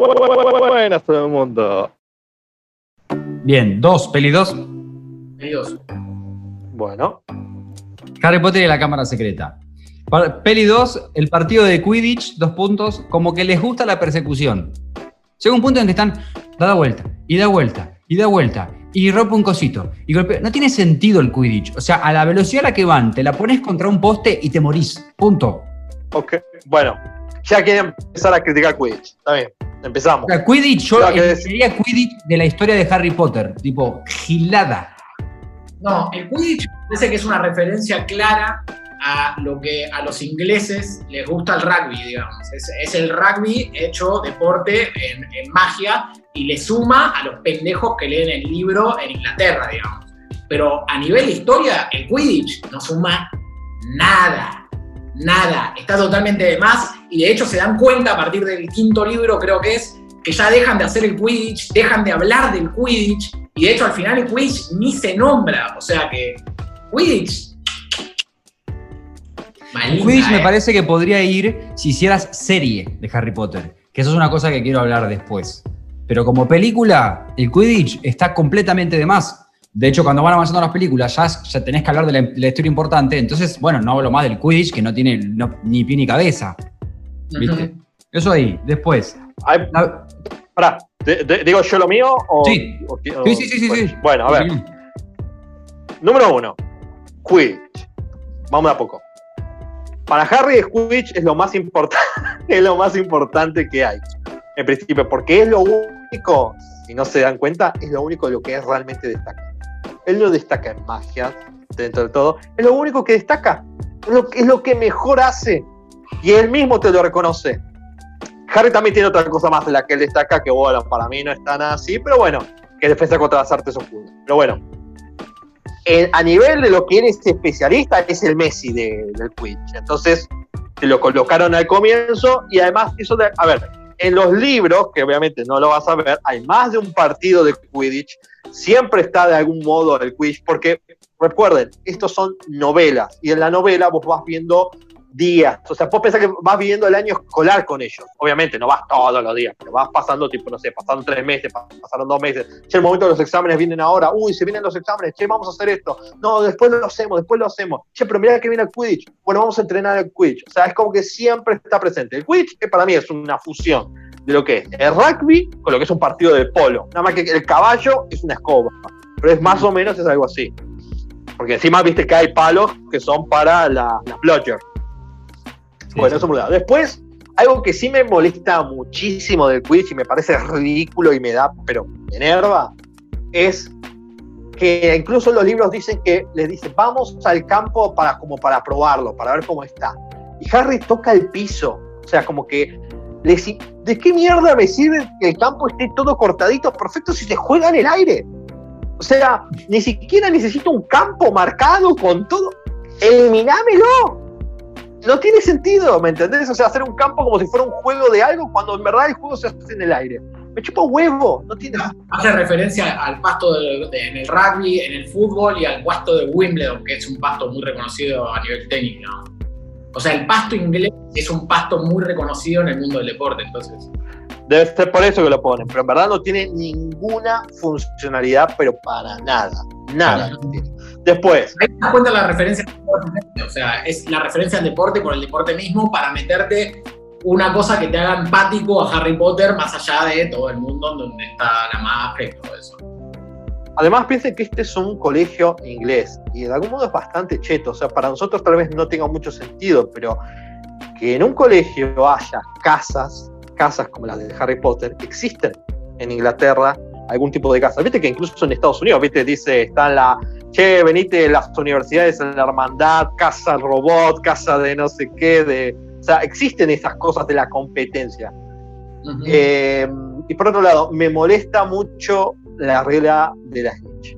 Buenas todo el mundo. Bien, dos, peli dos. Peli dos. Bueno. Harry Potter y la Cámara Secreta. Peli 2, el partido de Quidditch, dos puntos, como que les gusta la persecución. Llega un punto en que están, da vuelta, y da vuelta, y da vuelta, y rompe un cosito, y golpea. No tiene sentido el Quidditch. O sea, a la velocidad a la que van, te la pones contra un poste y te morís. Punto. Ok, bueno, ya quieren empezar a criticar Quidditch. Está bien, empezamos. O sea, Quidditch, yo sería Quidditch de la historia de Harry Potter, tipo, gilada. No, el Quidditch parece que es una referencia clara a lo que a los ingleses les gusta el rugby, digamos. Es, el rugby hecho deporte en, en, magia y le suma a los pendejos que leen el libro en Inglaterra, digamos. Pero a nivel de historia, el Quidditch no suma nada, nada. Está totalmente de más y de hecho se dan cuenta a partir del quinto libro, creo que es, que ya dejan de hacer el Quidditch, dejan de hablar del Quidditch y de hecho al final el Quidditch ni se nombra. O sea que Quidditch Quidditch me parece que podría ir si hicieras serie de Harry Potter, que eso es una cosa que quiero hablar después. Pero como película, el Quidditch está completamente de más. De hecho, cuando van avanzando las películas, ya, tenés que hablar de la, historia importante. Entonces, bueno, no hablo más del Quidditch, que no tiene ni pie ni cabeza. ¿Viste? Eso ahí, después. Pará, ¿digo yo lo mío? O, sí. sí, sí, sí, sí, Bueno, a ver. Número uno, Quidditch. Vamos a poco. Para Harry, Quidditch es lo más importante, es lo más importante que hay. En principio, porque es lo único, si no se dan cuenta, es lo único de lo que es realmente destaca. Él no destaca en magia, dentro de todo, es lo único que destaca, es lo, es lo que mejor hace. Y él mismo te lo reconoce. Harry también tiene otra cosa más de la que él destaca, que bueno, para mí no es tan así, pero bueno, que defensa contra las artes ocultas. Pero bueno, a nivel de lo que eres especialista, es el Messi del Quidditch. Entonces, te lo colocaron al comienzo y además eso de, a ver, en los libros, que obviamente no lo vas a ver, hay más de un partido de Quidditch, siempre está de algún modo el Quidditch, porque recuerden, estos son novelas y en la novela vos vas viendo días. O sea, vos pensar que vas viviendo el año escolar con ellos. Obviamente, no vas todos los días, pero vas pasando, tipo, no sé, pasaron tres meses, pasaron dos meses. Che, el momento de los exámenes vienen ahora. Uy, se vienen los exámenes. Che, vamos a hacer esto. No, después lo hacemos, después lo hacemos. Che, pero mira que viene el Quidditch. Bueno, vamos a entrenar el Quidditch. O sea, es como que siempre está presente. El Quidditch, que para mí es una fusión de lo que es el rugby con lo que es un partido de polo. Nada más que el caballo es una escoba. Pero es más o menos es algo así. Porque encima viste que hay palos que son para la, la bueno, eso lado. Después, algo que sí me molesta muchísimo del Quidditch y me parece ridículo y me da, pero me enerva, es que incluso los libros dicen que les dicen, vamos al campo para, como para probarlo, para ver cómo está. Y Harry toca el piso, o sea, como que ¿de qué mierda me sirve que el campo esté todo cortadito, perfecto, si se juega en el aire? O sea, ni siquiera necesito un campo marcado con todo. Eliminámelo no tiene sentido, ¿me entendés? O sea, hacer un campo como si fuera un juego de algo cuando en verdad el juego se hace en el aire. Me chupa huevo, no tiene Hace referencia al pasto en el rugby, en el fútbol y al pasto de Wimbledon, que es un pasto muy reconocido a nivel técnico. O sea, el pasto inglés es un pasto muy reconocido en el mundo del deporte, entonces. Debe ser por eso que lo ponen, pero en verdad no tiene ninguna funcionalidad, pero para nada. Nada. Después. Ahí te das cuenta la referencia O sea, es la referencia al deporte por el deporte mismo para meterte una cosa que te haga empático a Harry Potter más allá de todo el mundo donde está la magia y todo eso. Además, piensen que este es un colegio inglés y de algún modo es bastante cheto. O sea, para nosotros tal vez no tenga mucho sentido, pero que en un colegio haya casas, casas como las de Harry Potter, existen en Inglaterra algún tipo de casa. Viste que incluso en Estados Unidos, viste, dice, está la, che, venite las universidades en la hermandad, casa robot, casa de no sé qué, de, o sea, existen esas cosas de la competencia. Eh, y por otro lado, me molesta mucho la regla de la snitch.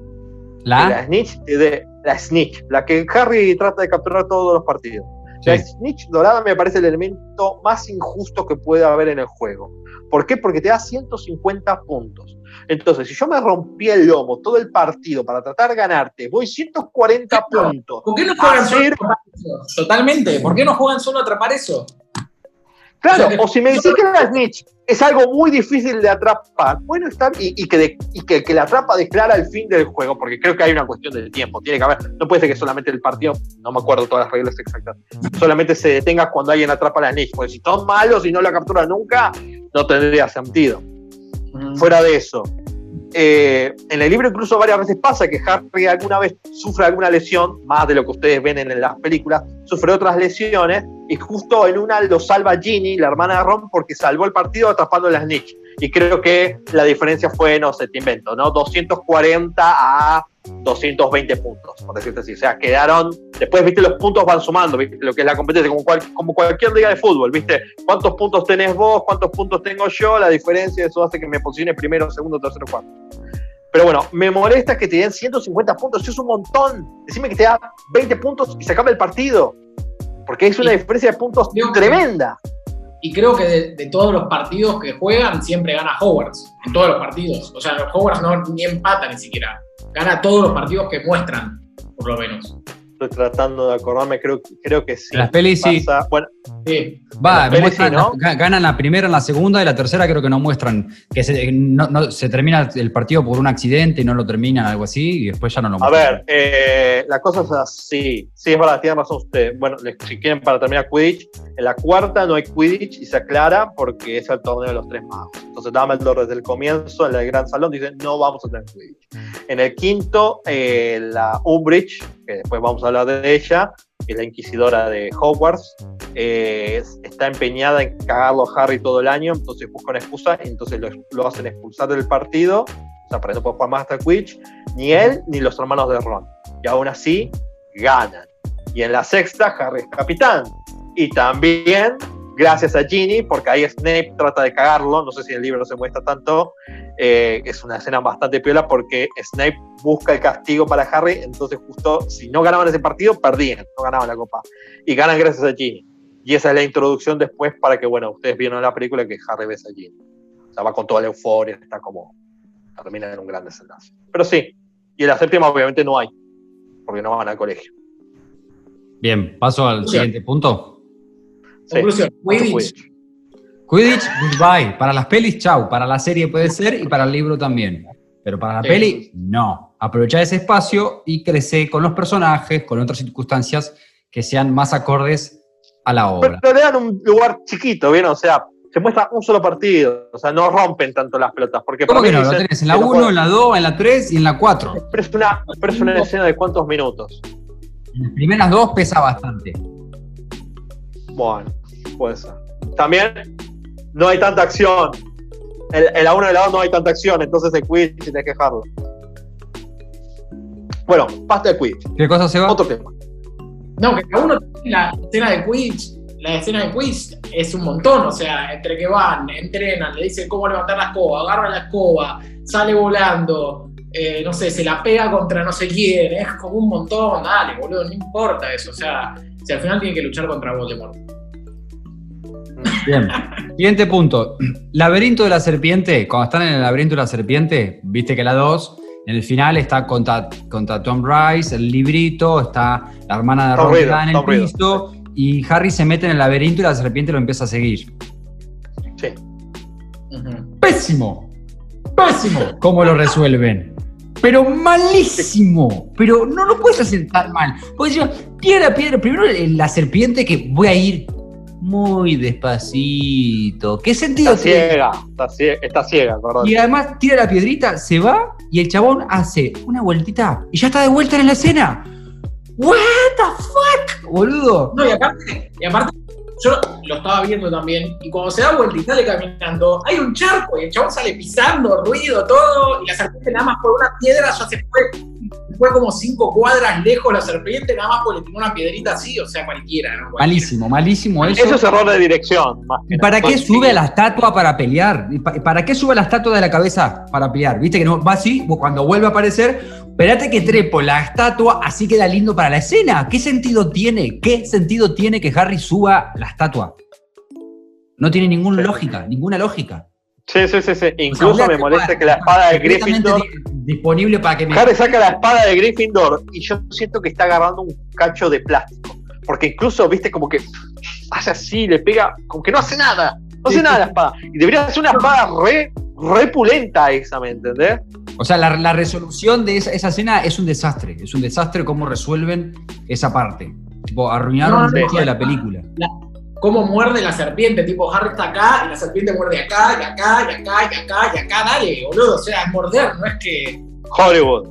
¿La? la snitch, de, la snitch, la que Harry trata de capturar todos los partidos. La snitch dorada me parece el elemento más injusto que puede haber en el juego. ¿Por qué? Porque te da 150 puntos. Entonces, si yo me rompí el lomo todo el partido para tratar de ganarte, voy 140 puntos. ¿Por qué no juegan solo a atrapar eso? Totalmente. ¿Por qué no juegan solo a atrapar eso? Claro, o si me decís que la snitch es algo muy difícil de atrapar, bueno, está y, y que, de- y que, que la atrapa declara el fin del juego, porque creo que hay una cuestión del tiempo, tiene que haber, no puede ser que solamente el partido, no me acuerdo todas las reglas exactas, solamente se detenga cuando alguien atrapa la snitch, porque si son malos y no la captura nunca, no tendría sentido. Fuera de eso, eh, en el libro incluso varias veces pasa que Harry alguna vez sufre alguna lesión, más de lo que ustedes ven en las películas, sufre otras lesiones y justo en una lo salva Ginny, la hermana de Ron, porque salvó el partido atrapando a la snitch. Y creo que la diferencia fue, no sé, te invento, ¿no? 240 a 220 puntos, por decirte así. O sea, quedaron, después, viste, los puntos van sumando, viste, lo que es la competencia, como, cual- como cualquier liga de fútbol, viste, cuántos puntos tenés vos, cuántos puntos tengo yo, la diferencia, eso hace que me posicione primero, segundo, tercero, cuarto. Pero bueno, me molesta que te den 150 puntos, eso es un montón. Decime que te da 20 puntos y se acaba el partido. Porque es una Y- diferencia de puntos que- tremenda. Y creo que de, de todos los partidos que juegan, siempre gana Hogwarts. En todos los partidos. O sea, los Hogwarts no ni empata ni siquiera. Gana todos los partidos que muestran, por lo menos. Estoy tratando de acordarme, creo, creo que sí. Las pelis sí. Pasa- Bueno, Sí. Va, muestran- sí, ¿no? ga- ganan la primera, en la segunda y la tercera creo que no muestran, que se, no- no- se termina el partido por un accidente y no lo terminan, algo así, y después ya no lo a muestran. ver, eh, la cosa es así. Sí, es verdad, tiene razón usted. Bueno, si quieren para terminar Quidditch, en la cuarta no hay Quidditch y se aclara porque es el torneo de los tres magos. Entonces Dumbledore desde el comienzo, en el gran salón, dice no vamos a tener Quidditch. En el quinto, eh, la Umbridge, que después vamos a hablar de ella, la inquisidora de Hogwarts, eh, es- está empeñada en cagarlo a Harry todo el año, entonces busca una excusa entonces lo, lo hacen expulsar del partido, o sea, para no puede jugar más hasta Quidditch, ni él ni los hermanos de Ron. Y aún así, ganan. Y en la sexta, Harry es capitán. Y también, gracias a Ginny, porque ahí Snape trata de cagarlo, no sé si en el libro se muestra tanto, eh, es una escena bastante piola porque Snape busca el castigo para Harry, entonces justo si no ganaban ese partido, perdían, no ganaban la copa. Y ganan gracias a Ginny. Y esa es la introducción después para que, bueno, ustedes vieron en la película que Harry besa a Ginny. O sea, va con toda la euforia, está como, termina en un gran desenlace. Pero sí, y en la séptima obviamente no hay, porque no van al colegio. Bien, paso al siguiente punto. Conclusión. Quidditch. Quidditch. Goodbye. Para las pelis, chau. Para la serie puede ser y para el libro también. Pero para la Sí. peli, no. Aprovecha ese espacio y crece con los personajes, con otras circunstancias que sean más acordes a la obra. pero le dan un lugar chiquito, ¿bien? O sea, se muestra un solo partido. O sea, no rompen tanto las pelotas. Porque ¿Cómo que no? Lo tenés en la que no 1, puede- en la 2, en la 3 y en la 4. Pero es una, pero es una escena de cuántos minutos. En las primeras dos pesa bastante. Bueno, puede ser. También no hay tanta acción. En, en la 1 y la 2 no hay tanta acción, entonces el Quidditch tenés que dejarlo. Bueno, basta de Quidditch. ¿Qué cosa se va? Otro tema. No, que cada uno tiene la escena de Quidditch. La escena de Quidditch es un montón. O sea, entre que van, entrenan, le dicen cómo levantar la escoba, agarra la escoba, sale volando. eh, no sé, se la pega contra no sé quién. Es como un montón. Dale, boludo, no importa eso. O sea, si al final tiene que luchar contra Voldemort. Bien. Siguiente punto. Laberinto de la serpiente. Cuando están en el laberinto de la serpiente, viste que la 2, en el final está contra, contra Tom Rice, el librito, está la hermana de Ron está en el piso, y Harry se mete en el laberinto y la serpiente lo empieza a seguir. Sí. Pésimo. Pésimo. ¿Cómo lo resuelven? Pero malísimo. Pero no lo puedes hacer tan mal. Porque yo, piedra, piedra. Primero eh, la serpiente que voy a ir muy despacito. ¿Qué sentido Está tiene? ciega, está ciega, está ciega, acordate. Y además tira la piedrita, se va y el chabón hace una vueltita y ya está de vuelta en la escena. What the fuck, boludo. No, y aparte, y aparte, yo lo estaba viendo también, y cuando se da vuelta y sale caminando, hay un charco y el chabón sale pisando, ruido, todo, y la serpiente nada más por una piedra ya se fue, fue como cinco cuadras lejos la serpiente, nada más porque le tiró una piedrita así, o sea, cualquiera, ¿no? Cualquiera. Malísimo, malísimo eso. Eso es error de dirección, más que ¿Y para nada. qué sube a la estatua para pelear? ¿Y pa- ¿Para qué sube a la estatua de la cabeza para pelear? ¿Viste que no va así? Cuando vuelve a aparecer, espérate que trepo la estatua, así queda lindo para la escena. ¿Qué sentido tiene? ¿Qué sentido tiene que Harry suba la estatua? No tiene ninguna lógica, ninguna lógica. Sí, sí, sí, sí. O sea, Incluso me molesta que la espada de Gryffindor. di- disponible para que me Harry saca la espada de Gryffindor y yo siento que está agarrando un cacho de plástico. Porque incluso, viste, como que hace así, le pega, como que no hace nada. No hace nada la espada. Y debería ser una espada re, repulenta esa, ¿me entendés? O sea, la, la resolución de esa, esa, escena es un desastre. Es un desastre cómo resuelven esa parte. Tipo, arruinaron no, no, no, de la película. La, cómo muerde la serpiente, tipo Harry está acá y la serpiente muerde acá, y acá, y acá, y acá, y acá, dale, boludo. O sea, es morder, no es que. Hollywood.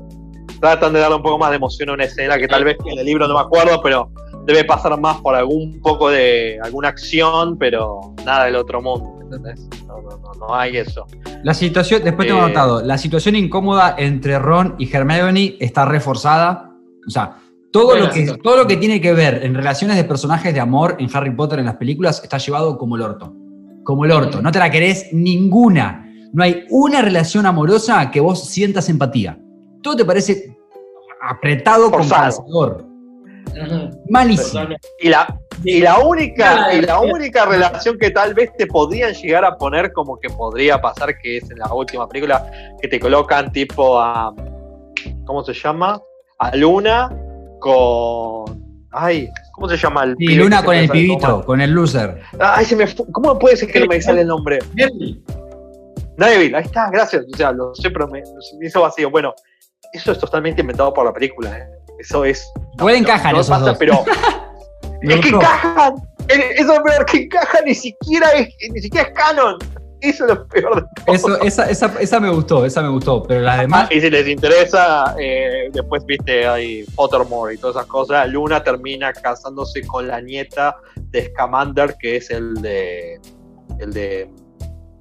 Tratan de darle un poco más de emoción a una escena que tal vez en el libro no me acuerdo, pero debe pasar más por algún poco de alguna acción, pero nada del otro mundo. ¿entendés? No, no, no, no hay eso. La situación, después tengo eh, notado, la situación incómoda entre Ron y Hermione está reforzada. O sea, todo lo, que, todo lo que tiene que ver en relaciones de personajes de amor en Harry Potter en las películas está llevado como el orto. Como el orto. No te la querés ninguna. No hay una relación amorosa que vos sientas empatía. Todo te parece apretado con calzador. Malísimo. Y la, y la única, y la única relación que tal vez te podrían llegar a poner como que podría pasar, que es en la última película, que te colocan tipo a. ¿Cómo se llama? A Luna con. Ay, ¿cómo se llama el Sí, Luna con el pibito, con el loser. Ay, se me ¿Cómo puede ser que no me sale el nombre? Neville. Neville, ahí está, gracias. O sea, lo sé, pero me, me hizo vacío. Bueno, eso es totalmente inventado por la película, ¿eh? Eso es. Puede encajar no, no esos pasa, dos. pero. es que encajan. Eso es peor que encaja, ni siquiera es, ni siquiera es canon. Eso es lo peor de todo. Eso, esa, esa, esa, me gustó, esa me gustó. Pero las demás. Y si les interesa, eh, después viste ahí Pottermore y todas esas cosas. Luna termina casándose con la nieta de Scamander, que es el de. el de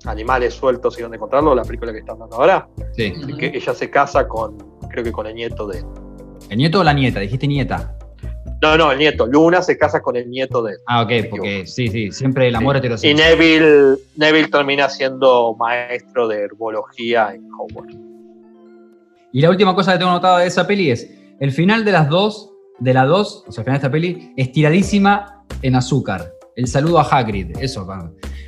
Animales sueltos y dónde encontrarlo, la película que están dando ahora. Sí. Que ella se casa con, creo que con el nieto de, ¿El nieto o la nieta? Dijiste nieta. No, no, el nieto. Luna se casa con el nieto de. Ah, ok, porque sí, sí, siempre el amor sí. heterosexual. Y Neville, Neville termina siendo maestro de herbología en Hogwarts. Y la última cosa que tengo notada de esa peli es: el final de las dos, de la dos, o sea, el final de esta peli, estiradísima en azúcar. El saludo a Hagrid, eso,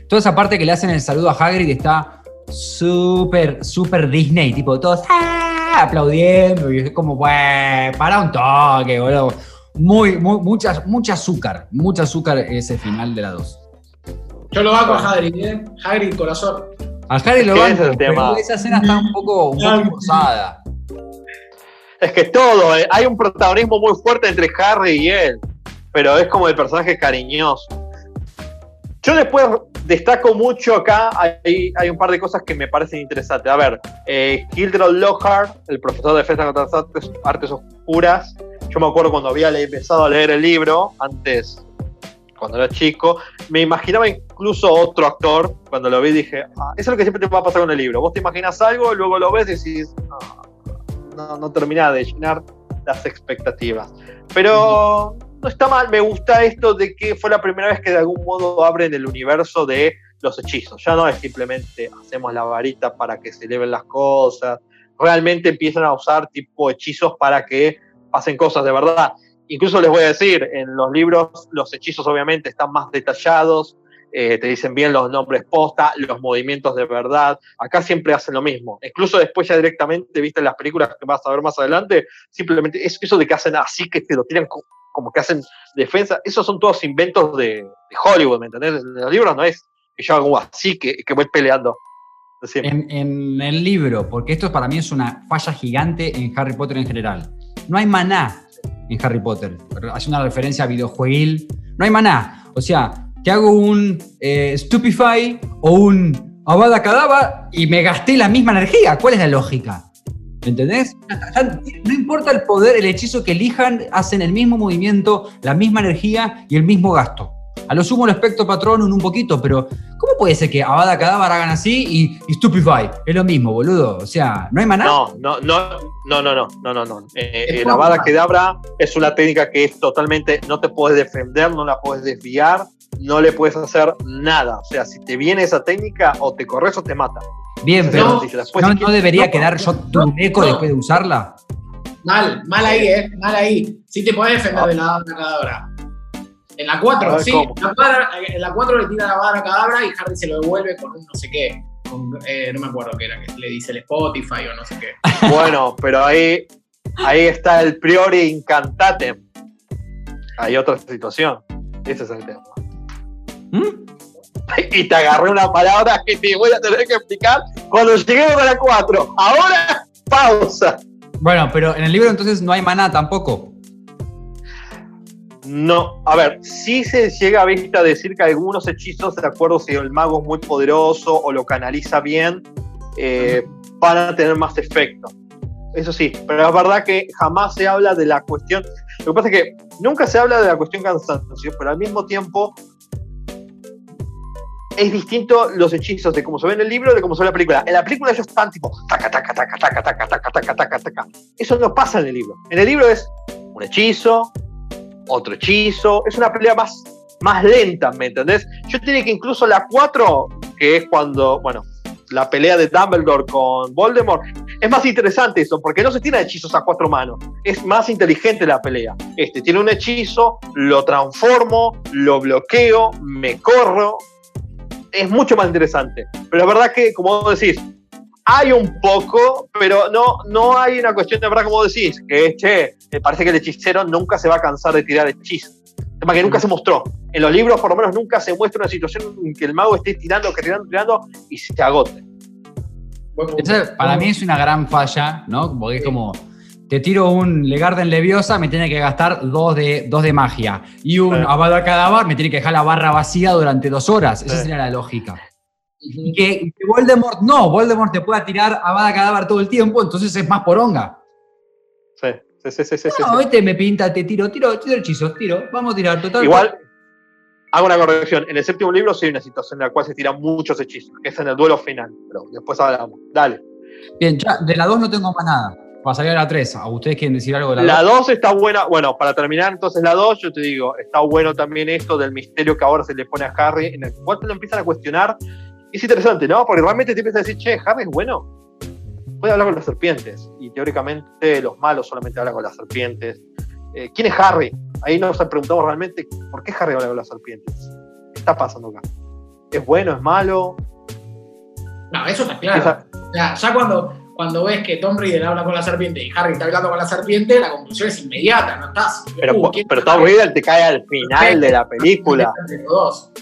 Toda esa parte que le hacen el saludo a Hagrid está súper, súper Disney, tipo todos ¡ah! aplaudiendo y es como, bueno, para un toque, boludo. Muy, muy, mucha, mucha azúcar, mucha azúcar ese final de la 2. Yo lo hago a Hagrid, ¿eh? Hagrid corazón. A Hagrid lo banco, pero tema? esa escena está un poco, un poco forzada. Es que todo, eh, hay un protagonismo muy fuerte entre Harry y él, pero es como el personaje cariñoso. Yo después destaco mucho acá, hay, hay, un par de cosas que me parecen interesantes. A ver, eh, Hildred Lockhart, el profesor de defensa contra las artes, artes, oscuras, yo me acuerdo cuando había empezado a leer el libro, antes, cuando era chico, me imaginaba incluso otro actor, cuando lo vi dije, ah, eso es lo que siempre te va a pasar con el libro. Vos te imaginas algo, luego lo ves y decís, ah, no, no termina de llenar las expectativas. Pero no está mal, me gusta esto de que fue la primera vez que de algún modo abren el universo de los hechizos. Ya no es simplemente hacemos la varita para que se eleven las cosas, realmente empiezan a usar tipo hechizos para que pasen cosas de verdad. Incluso les voy a decir, en los libros los hechizos obviamente están más detallados, eh, te dicen bien los nombres posta, los movimientos de verdad. Acá siempre hacen lo mismo. Incluso después ya directamente, viste las películas que vas a ver más adelante, simplemente es eso de que hacen así, que te lo tiran como que hacen defensa. Esos son todos inventos de, de Hollywood, ¿me entendés? En los libros no es que yo hago así, que, que voy peleando. En, en, el libro, porque esto para mí es una falla gigante en Harry Potter en general. No hay maná en Harry Potter. Hace una referencia a videojueguil. No hay maná. O sea, te hago un eh, Stupefy o un Avada Kedavra y me gasté la misma energía. ¿Cuál es la lógica? ¿Me entendés? No importa el poder, el hechizo que elijan, hacen el mismo movimiento, la misma energía y el mismo gasto. A lo sumo el espectro patronum un poquito, pero ¿cómo puede ser que Avada Kedavra hagan así y, y, Stupefy? Es lo mismo, boludo. O sea, ¿no hay maná? No, no, no, no, no, no, no, no. no. Eh, el Avada Kedavra es una técnica que es totalmente, no te puedes defender, no la puedes desviar, no le puedes hacer nada. O sea, si te viene esa técnica, o te corres o te mata. Bien, pero no, no, debería no, quedar yo tu eco después de usarla. Mal, mal ahí, eh, mal ahí. Sí te podés defender de la cadabra. En la 4, sí. La en la 4 le tira la vara cadabra y Harry se lo devuelve con un no sé qué. Con, eh, no me acuerdo qué era, que le dice el Spotify o no sé qué. Bueno, pero ahí, ahí está el priori incantatem. Hay otra situación. Ese es el tema. ¿Mm? Y te agarré una palabra que te voy a tener que explicar cuando lleguemos a la 4. Ahora, pausa. Bueno, pero en el libro entonces no hay maná tampoco. No, a ver, sí se llega a vista decir que algunos hechizos, de acuerdo si el mago es muy poderoso o lo canaliza bien, eh, van a tener más efecto. Eso sí, pero es verdad que jamás se habla de la cuestión. Lo que pasa es que nunca se habla de la cuestión cansancio, pero al mismo tiempo es distinto los hechizos de cómo se ve en el libro de cómo se ve en la película. En la película ellos están tipo taca, taca, taca, taca, taca, taca, taca, taca, taca. Eso no pasa en el libro. En el libro es un hechizo, otro hechizo. Es una pelea más, más lenta, ¿me entendés? Yo tenía que incluso la 4, que es cuando, bueno, la pelea de Dumbledore con Voldemort, es más interesante eso, porque no se tiene hechizos a cuatro manos. Es más inteligente la pelea. Este tiene un hechizo, lo transformo, lo bloqueo, me corro. Es mucho más interesante. Pero la verdad que, como decís, hay un poco, pero no, no hay una cuestión de verdad, como decís, que es, che, me parece que el hechicero nunca se va a cansar de tirar hechizos. Tema que nunca se mostró. En los libros, por lo menos, nunca se muestra una situación en que el mago esté tirando, tirando, tirando y se agote. Esa, para mí es una gran falla, ¿no? Porque es como, te tiro un Legarden Leviosa, me tiene que gastar dos de, dos de magia. Y un. Avada Kedavra me tiene que dejar la barra vacía durante dos horas. Esa sería la lógica. Que, Voldemort, no, Voldemort te pueda tirar Avada Kedavra todo el tiempo, entonces es más poronga. Sí, sí, sí, sí, sí, sí, No, sí. este me pinta, te tiro, tiro, tiro hechizos, tiro, vamos a tirar, total. Igual, hago una corrección. En el séptimo libro sí hay una situación en la cual se tiran muchos hechizos, que es en el duelo final. Pero después hablamos. Dale. Bien, ya, de la 2 no tengo más nada. Pasaría a la 3. ¿A ustedes quieren decir algo de la 2? La 2 está buena. Bueno, para terminar entonces la 2, yo te digo, está bueno también esto del misterio que ahora se le pone a Harry, en el cual te lo empiezan a cuestionar. Es interesante, ¿no? Porque realmente te empiezas a decir, che, Harry es bueno. Puede hablar con las serpientes. Y teóricamente los malos solamente hablan con las serpientes. Eh, ¿Quién es Harry? Ahí nos preguntamos realmente, ¿por qué Harry habla con las serpientes? ¿Qué está pasando acá? ¿Es bueno? ¿Es malo? No, eso está claro. Esa- O sea, ya cuando, cuando ves que Tom Riddle habla con la serpiente y Harry está hablando con la serpiente, la conclusión es inmediata, no estás. pero, uh, ¿quién pero es Tom? Riddle te cae al final de la película. Los dos.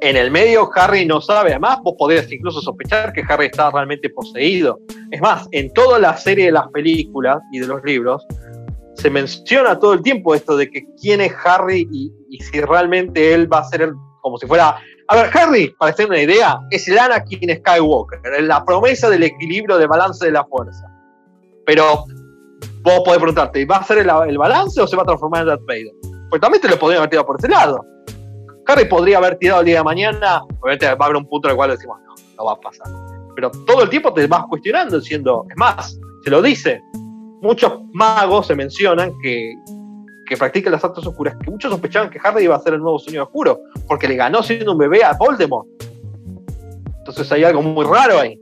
En el medio Harry no sabe, además vos podés incluso sospechar que Harry está realmente poseído. Es más, en toda la serie de las películas y de los libros se menciona todo el tiempo esto de que quién es Harry y, y si realmente él va a ser el- como si fuera... A ver, Harry, para tener una idea, es el Anakin Skywalker, la promesa del equilibrio de balance de la fuerza. Pero vos podés preguntarte, ¿va a ser el, el balance o se va a transformar en Darth Vader? Pues también te lo podrían haber tirado por ese lado. Harry podría haber tirado el día de mañana, obviamente va a haber un punto en el cual decimos, no, no va a pasar. Pero todo el tiempo te vas cuestionando, diciendo, es más, se lo dice. Muchos magos se mencionan que, que practican las artes oscuras, que muchos sospechaban que Harry iba a ser el nuevo Señor Oscuro, porque le ganó siendo un bebé a Voldemort. Entonces hay algo muy raro ahí.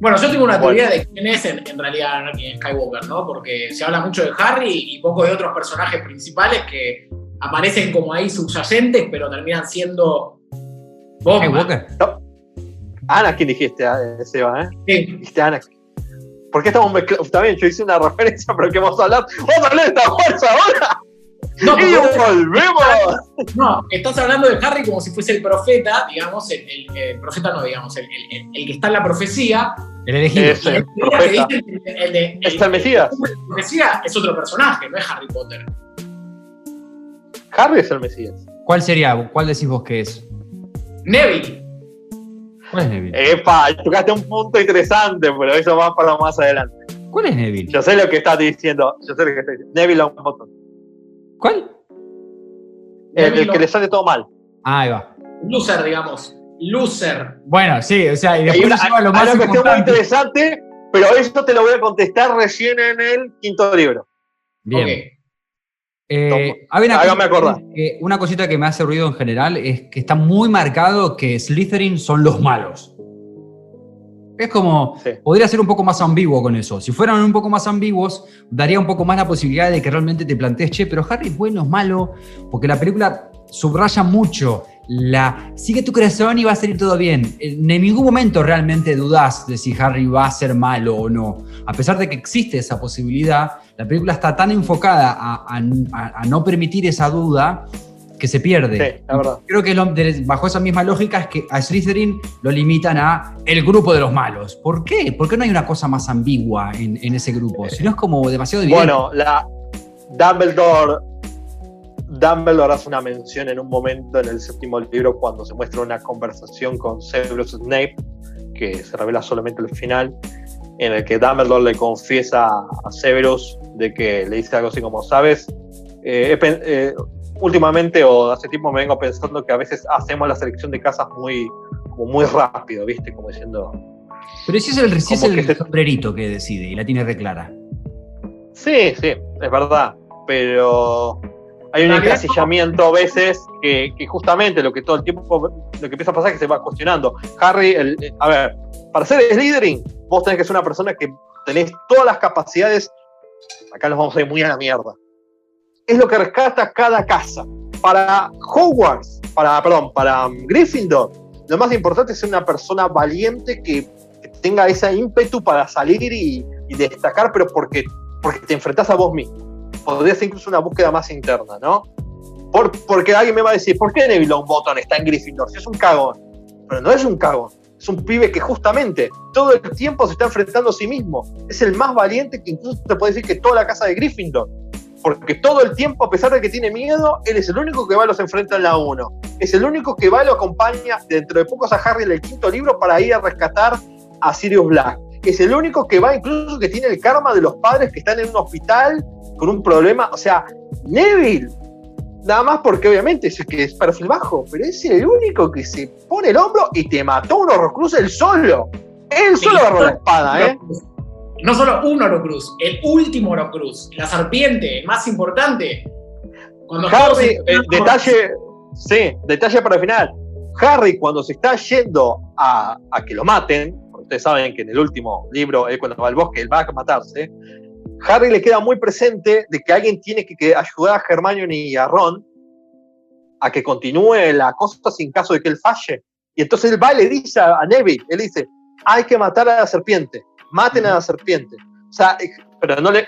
Bueno, yo tengo una Bueno. teoría de quién es en, en realidad Anakin Skywalker, ¿no? Porque se habla mucho de Harry y poco de otros personajes principales que aparecen como ahí subyacentes, pero terminan siendo bombas. Skywalker. Anakin dijiste, eh, Seba, ¿eh? Sí. Dijiste Anakin. ¿Por qué estamos mezclando? Está bien, yo hice una referencia, pero que vamos a hablar. ¡Vamos a hablar de esta fuerza ahora! No, ¡Y volvemos! no, estás hablando de Harry como si fuese el profeta, digamos, el, el- el profeta no, digamos, el, el- el- el que está en la profecía. El elegido. Ese, Y el que profeta. dicen que el, de- Es el Mesías. el profecía es otro personaje, no es Harry Potter. Harry es el Mesías. ¿Cuál sería? ¿Cuál decís vos que es? Neville. ¿Cuál es Neville? Epa, tocaste un punto interesante, pero eso va para más adelante. ¿Cuál es Neville? Yo sé lo que estás diciendo. Yo sé lo que estás diciendo. Neville Longbottom. ¿Cuál? El, Neville el que le sale todo mal. Ah, ahí va. Loser, digamos. Loser. Bueno, sí, o sea, y Hay después una, lleva lo hay más una cuestión muy interesante, pero eso te lo voy a contestar recién en el quinto libro. Bien. Eh, hay una, Hágame cosa acordar. que- una cosita que me hace ruido en general es que está muy marcado que Slytherin son los malos. Es como, Sí. podría ser un poco más ambiguo con eso. Si fueran un poco más ambiguos, daría un poco más la posibilidad de que realmente te plantees, che, pero Harry es bueno, es malo, porque la película subraya mucho la sigue tu corazón y va a salir todo bien. En ningún momento realmente dudas de si Harry va a ser malo o no. A pesar de que existe esa posibilidad, la película está tan enfocada a, a- a- a no permitir esa duda que se pierde. Sí, la verdad. Creo que lo- bajo esa misma lógica es que a Slytherin lo limitan a el grupo de los malos. ¿Por qué? ¿Por qué no hay una cosa más ambigua en, en ese grupo? Si no es como demasiado evidente. Bueno, la Dumbledore. Dumbledore hace una mención en un momento en el séptimo libro cuando se muestra una conversación con Severus Snape, que se revela solamente al final, en el que Dumbledore le confiesa a Severus de que le dice algo así como, sabes, Eh, eh, últimamente o hace tiempo me vengo pensando que a veces hacemos la selección de casas muy, como muy rápido, ¿viste? Como diciendo, Pero si es el, si es el que se- sombrerito que decide y la tiene reclara. Sí, sí, es verdad, pero hay un encasillamiento a veces que, que justamente lo que todo el tiempo, lo que empieza a pasar es que se va cuestionando. Harry, el- eh, a ver, para ser Slytherin, vos tenés que ser una persona que tenés todas las capacidades, acá nos vamos a ir muy a la mierda, es lo que rescata cada casa. Para Hogwarts, para, perdón, para Gryffindor, lo más importante es ser una persona valiente que, que tenga ese ímpetu para salir y, y destacar, pero porque porque te enfrentás a vos mismo. Podría ser incluso una búsqueda más interna, ¿no? Por, porque alguien me va a decir, ¿por qué Neville Longbottom está en Gryffindor? Si es un cagón. Pero no es un cagón. Es un pibe que justamente todo el tiempo se está enfrentando a sí mismo. Es el más valiente que incluso te puede decir que toda la casa de Gryffindor. Porque todo el tiempo, a pesar de que tiene miedo, él es el único que va y los enfrenta en la 1. Es el único que va y lo acompaña dentro de pocos a Harry en el quinto libro para ir a rescatar a Sirius Black es el único que va, incluso que tiene el karma de los padres que están en un hospital con un problema. O sea, Neville, nada más porque obviamente es que es perfil bajo, pero es el único que se pone el hombro y te mató un Horrocruz él solo. Él solo agarró la espada, ¿eh? No solo un Orocruz, el último Orocruz, la serpiente, el más importante. Cuando Harry, se- eh, detalle, sí, detalle para el final. Harry, cuando se está yendo a, a que lo maten, ustedes saben que en el último libro, él cuando va al bosque, él va a matarse. Harry le queda muy presente de que alguien tiene que, que ayudar a Hermione y a Ron a que continúe la cosa sin caso de que él falle. Y entonces él va y le dice a, a Neville, él dice, hay que matar a la serpiente, maten a la serpiente. O sea, eh, pero no le,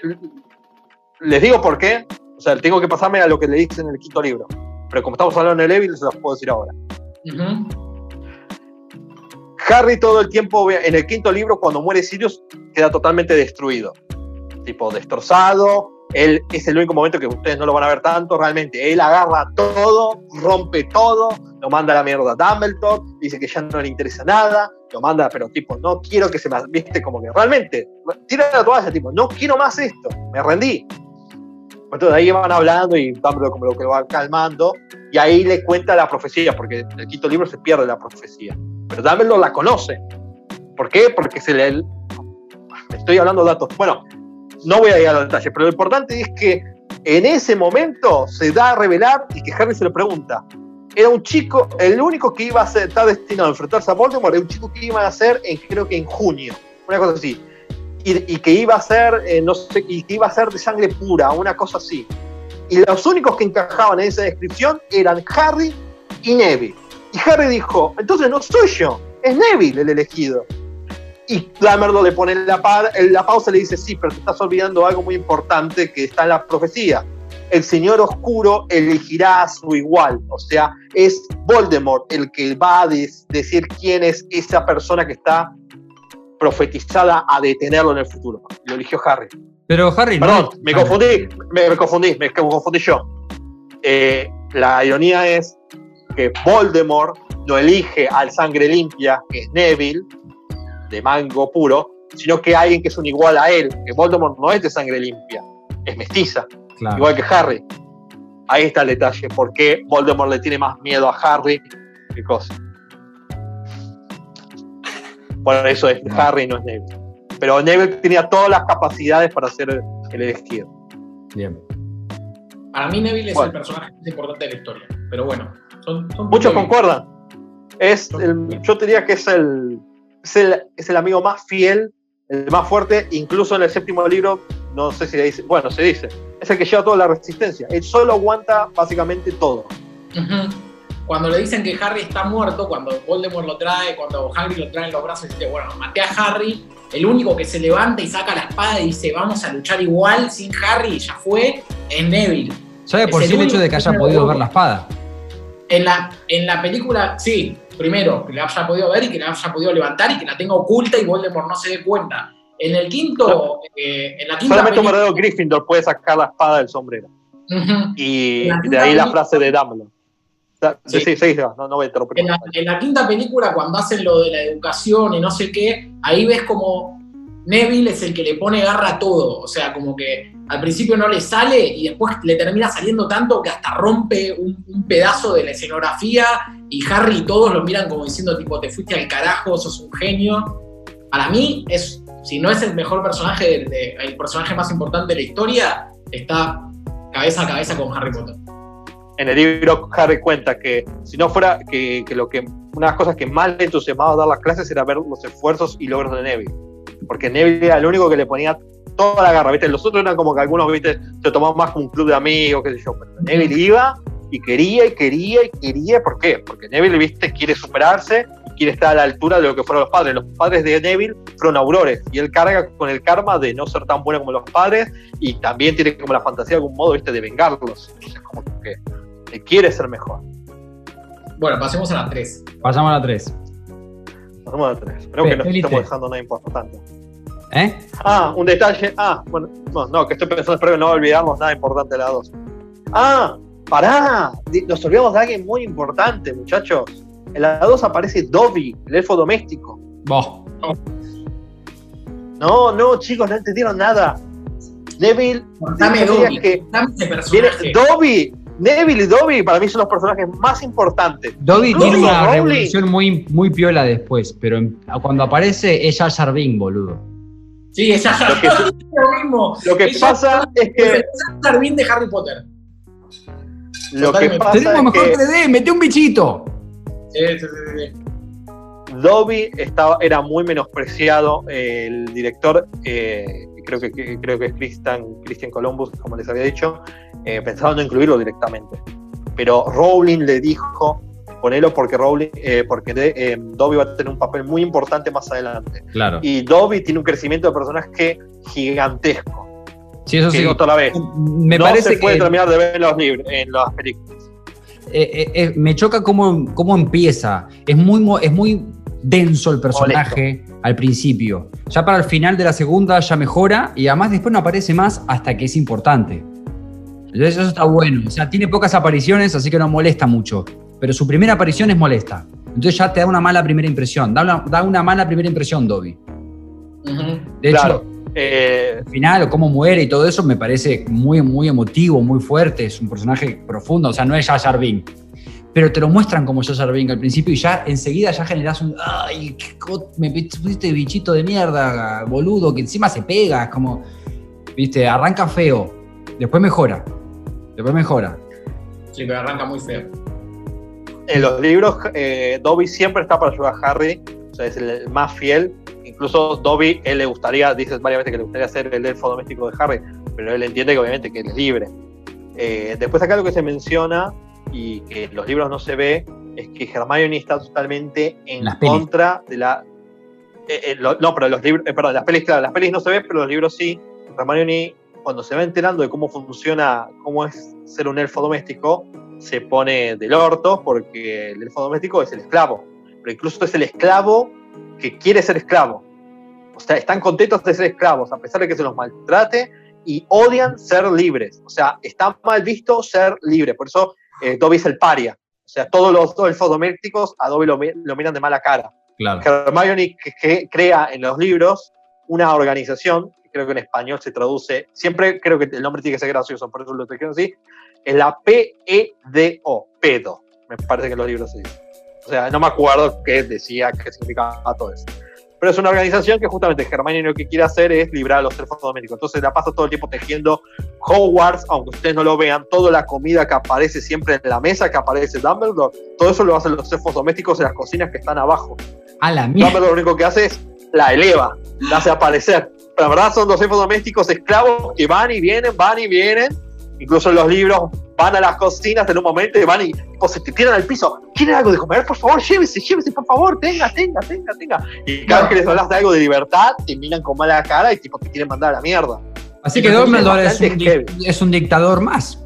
les digo por qué, o sea, tengo que pasarme a lo que le dice en el quinto libro. Pero como estamos hablando de Neville, se los puedo decir ahora. Ujú. Harry todo el tiempo, en el quinto libro, cuando muere Sirius, queda totalmente destruido. Tipo, destrozado. Él es el único momento que ustedes no lo van a ver tanto, realmente. Él agarra todo, rompe todo, lo manda a la mierda a Dumbledore, dice que ya no le interesa nada, lo manda, pero tipo, no quiero que se me... Viste, como que realmente, tira la toalla, tipo, no quiero más esto, me rendí. Entonces ahí van hablando y Dumbledore como lo que lo va calmando, y ahí le cuenta la profecía, porque en el quinto libro se pierde la profecía. Pero Dumbledore la conoce. ¿Por qué? Porque se le... Estoy hablando de datos. Bueno, no voy a ir a los detalles, pero lo importante es que en ese momento se da a revelar y que Harry se lo pregunta. Era un chico, el único que iba a estar destinado a enfrentarse a Voldemort, era un chico que iba a ser, en, creo que en junio, una cosa así. Y, y que iba a ser, eh, no sé, y que iba a ser de sangre pura, una cosa así. Y los únicos que encajaban en esa descripción eran Harry y Neville. Y Harry dijo, entonces no soy yo, es Neville el elegido. Y Dumbledore le pone la, pa la pausa y le dice, sí, pero te estás olvidando algo muy importante que está en la profecía. El Señor Oscuro elegirá a su igual. O sea, es Voldemort el que va a decir quién es esa persona que está profetizada a detenerlo en el futuro. Lo eligió Harry. Pero Harry, Perdón, no- me confundí, me, me confundí, me confundí yo. Eh, la ironía es que Voldemort no elige al sangre limpia, que es Neville, de mango puro, sino que alguien que es un igual a él, que Voldemort no es de sangre limpia, es mestiza, Claro. igual que Harry. Ahí está el detalle, por qué Voldemort le tiene más miedo a Harry que cosa. Bueno, eso es No. Harry, no es Neville. Pero Neville tenía todas las capacidades para ser el elegido. Bien. Para mí Neville es el personaje más importante de la historia. Pero bueno, son, son Muchos concuerdan. Es el- yo diría que es el, es, el, es el amigo más fiel, el más fuerte, incluso en el séptimo libro, no sé si le dice, bueno, se dice, es el que lleva toda la resistencia. Él solo aguanta básicamente todo. Cuando le dicen que Harry está muerto, cuando Voldemort lo trae, cuando Harry lo trae en los brazos y dice, bueno, maté a Harry, el único que se levanta y saca la espada y dice, vamos a luchar igual sin Harry, ya fue, es Neville. Ya de por sí el el hecho de que haya que podido ver la espada. En la, en la película, sí, primero, que la haya podido ver y que la haya podido levantar y que la tenga oculta y Voldemort no se dé cuenta. En el quinto, eh, en la quinta Solamente un película- verdadero Gryffindor puede sacar la espada del sombrero. Y de ahí la frase de Dumbledore. Sí. Sí, sí, no, no voy a. En la, en la quinta película, cuando hacen lo de la educación y no sé qué, ahí ves como Neville es el que le pone garra a todo. O sea, como que al principio no le sale y después le termina saliendo tanto que hasta rompe un, un pedazo de la escenografía y Harry y todos lo miran como diciendo, tipo, te fuiste al carajo, sos un genio. Para mí, es, si no es el mejor personaje, de- de- el personaje más importante de la historia, está cabeza a cabeza con Harry Potter. En el libro Harry cuenta que si no fuera que, que lo que una de las cosas que más le entusiasmaba dar las clases era ver los esfuerzos y logros de Neville. Porque Neville era el único que le ponía toda la garra, ¿viste? Los otros eran como que algunos, ¿viste? Se tomaban más como un club de amigos, qué sé yo. Pero Neville iba y quería y quería y quería. ¿Por qué? Porque Neville, ¿viste? Quiere superarse quiere estar a la altura de lo que fueron los padres. Los padres de Neville fueron aurores y él carga con el karma de no ser tan bueno como los padres y también tiene como la fantasía de algún modo, ¿viste? De vengarlos. Entonces, como que él quiere ser mejor. Bueno, pasemos a las tres. Pasamos a la 3. Pasamos a tres. Creo Pe- que no Pelite. estamos dejando nada importante. ¿Eh? Ah, un detalle. Ah, bueno, no, no, que estoy pensando, espero que no olvidamos nada importante de la 2. Ah, pará. Nos olvidamos de alguien muy importante, muchachos. En la 2 aparece Dobby, el elfo doméstico. Vos. No, no, chicos, no entendieron nada. Neville, diría Dobby, que contame ese viene, personaje. Dobby, Neville y Dobby para mí son los personajes más importantes. Dobby Incluso tiene una Rowling. revolución muy, muy piola después, pero cuando aparece es Jar Jar Binks, boludo. Sí, ella ya Lo que- lo mismo. Lo que pasa es es que el Darwin de Harry Potter. lo que pasa Tenemos es mejor que 3D, mete un bichito. Sí, sí, sí, sí. Dobby estaba, era muy menospreciado. eh, el director, eh, creo, que, que- creo que es Christian, Christian Columbus, como les había dicho, eh, pensaba no incluirlo directamente. Pero Rowling le dijo, ponelo porque, Rowling, eh, porque de- eh, Dobby va a tener un papel muy importante más adelante. Claro. Y Dobby tiene un crecimiento de personaje gigantesco. Sí, eso que sí. otra vez, Me no parece se puede que terminar de ver en los libros, en las películas. eh, me choca cómo, cómo empieza. Es muy, es muy denso el personaje al principio. Ya para el final de la segunda ya mejora y además después no aparece más hasta que es importante. Entonces eso está bueno. O sea, tiene pocas apariciones, así que no molesta mucho. Pero su primera aparición es molesta. Entonces ya te da una mala primera impresión. Da una, da una mala primera impresión, Dobby. De Claro. hecho, Eh, al final, o cómo muere y todo eso, me parece muy, muy emotivo, muy fuerte. Es un personaje profundo, o sea, no es Jar Jar Binks. Pero te lo muestran como Jar Binks al principio y ya enseguida ya generas un. ¡Ay, qué me pusiste bichito de mierda, boludo! Que encima se pega, es como. ¿Viste? Arranca feo, después mejora. Después mejora. Sí, pero arranca muy feo. en los libros, eh, Dobby siempre está para ayudar a Harry, o sea, es el más fiel. Incluso Dobby, él le gustaría, dice varias veces que le gustaría ser el elfo doméstico de Harry, pero él entiende que obviamente que él es libre. Eh, después acá lo que se menciona y que en los libros no se ve es que Hermione está totalmente en Las pelis. contra de la... eh, eh, lo- no, pero los libros, eh, perdón, las pelis, claro, las pelis no se ven, pero los libros sí. Hermione, cuando se va enterando de cómo funciona, cómo es ser un elfo doméstico, se pone del orto porque el elfo doméstico es el esclavo. Pero incluso es el esclavo que quiere ser esclavo. O sea, están contentos de ser esclavos, a pesar de que se los maltrate y odian ser libres. O sea, está mal visto ser libre. Por eso eh, Dobby es el paria. O sea, todos los elfos domésticos a Dobby lo, mi- lo miran de mala cara. Claro. Hermione que, que crea en los libros una organización, que creo que en español se traduce, siempre creo que el nombre tiene que ser gracioso, por eso lo trajeron así, es la P-E-D-O, pedo, me parece que en los libros se dice. O sea, no me acuerdo qué decía, qué significaba todo eso. Pero es una organización que justamente Hermione lo que quiere hacer es librar a los elfos domésticos. Entonces la pasa todo el tiempo tejiendo Hogwarts, aunque ustedes no lo vean, toda la comida que aparece siempre en la mesa, que aparece Dumbledore, todo eso lo hacen los elfos domésticos en las cocinas que están abajo. A la mierda. Dumbledore lo único que hace es la eleva, la hace aparecer. Pero la verdad son dos elfos domésticos esclavos que van y vienen, van y vienen. Incluso en los libros van a las cocinas en un momento y van y tipo, se te tiran al piso. ¿Quieren algo de comer? Por favor, llévese, llévese, por favor, tenga, tenga, tenga, tenga. Y cada vez que les hablas de algo de libertad, te miran con mala cara y tipo te quieren mandar a la mierda. Así que Dumbledore es un, dic- es un dictador más.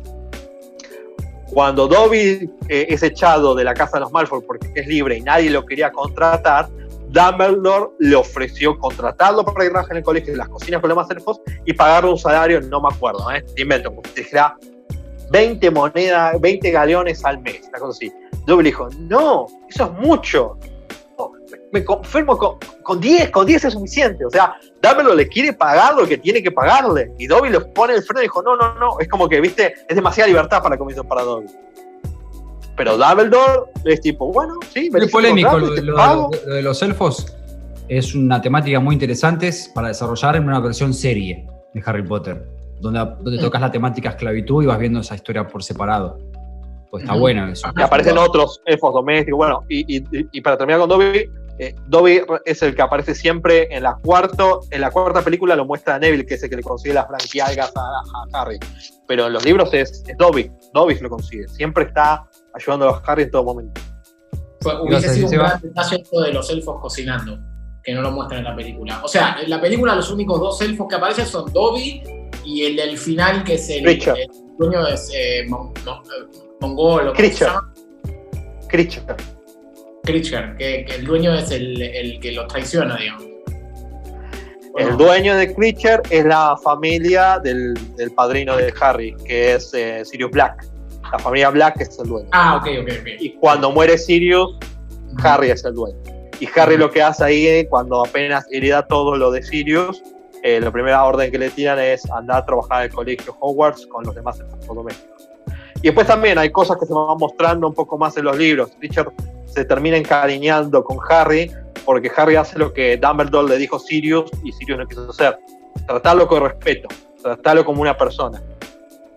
Cuando Dobby eh, es echado de la casa de los Malfoy porque es libre y nadie lo quería contratar, Dumbledore le ofreció contratarlo para que trabaje en el colegio de las cocinas con los más elfos y pagarle un salario, no me acuerdo, ¿eh? te invento, porque te dijera 20 monedas, 20 galeones al mes, una cosa así. Dobby le dijo, no, eso es mucho. No, Me conformo con, con 10, con 10 es suficiente. O sea, Dumbledore le quiere pagar lo que tiene que pagarle. Y Dobby le pone el freno y dijo, no, no, no. Es como que, viste, es demasiada libertad para comisión para Dobby. Pero Dumbledore es tipo, bueno, sí, Es venís a polémico lo, lo- pago. lo de los elfos. Es una temática muy interesante para desarrollar en una versión serie de Harry Potter, donde, donde Mm. tocas la temática esclavitud y vas viendo esa historia por separado. Pues está Ujú. bueno eso. Y aparecen otros elfos domésticos. Bueno, y, y- y para terminar con Dobby, eh, Dobby es el que aparece siempre en la, cuarto, en la cuarta película, lo muestra Neville, que es el que le consigue las branquialgas a, a Harry. Pero en los libros es, es Dobby, Dobby se lo consigue. Siempre está ayudando a Harry en todo momento. Fue- ¿Ibas a hubiese sido un gran detalle esto de los elfos cocinando, que no lo muestran en la película. O sea, en la película los únicos dos elfos que aparecen son Dobby y el del final, que es el, el dueño es eh, Mon- Mon- eh, Mongol, o ¿cómo se Critcher. que, que el dueño es el, el que los traiciona, digamos. El dueño de Critcher es la familia del, del padrino de Harry, que es eh, Sirius Black. La familia Black es el dueño. Ah, ok, ok, ok. Y cuando muere Sirius, Harry es el dueño. Y Harry lo que hace ahí, cuando apenas hereda todo lo de Sirius, eh, la primera orden que le tiran es andar a trabajar en el colegio Hogwarts con los demás elfos domésticos. Y después también hay cosas que se van mostrando un poco más en los libros. Richard se termina encariñando con Harry porque Harry hace lo que Dumbledore le dijo a Sirius y Sirius no quiso hacer. Tratarlo con respeto, tratarlo como una persona.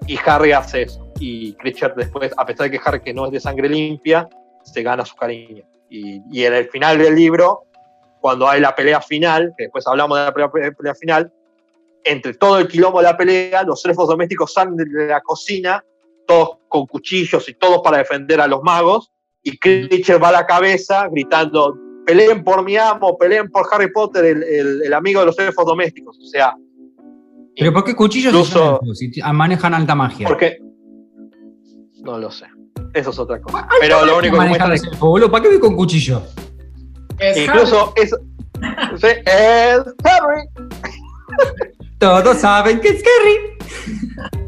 Y Harry hace eso. Y Critcher después, a pesar de que Harry que no es de sangre limpia, se gana su cariño. Y, y en el final del libro, cuando hay la pelea final, que después hablamos de la pelea, pelea final, entre todo el quilombo de la pelea, los elfos domésticos salen de la cocina, todos con cuchillos y todos para defender a los magos, y Critcher va a la cabeza gritando, peleen por mi amo, peleen por Harry Potter, el, el- el amigo de los elfos domésticos. O sea, Pero ¿por qué cuchillos Incluso- si manejan alta magia? porque... No lo sé. Eso es otra cosa. Pero lo único que elfos, boludo? ¿Para qué voy con cuchillo? Es Incluso es, sí, es Harry. Todos saben que es Harry.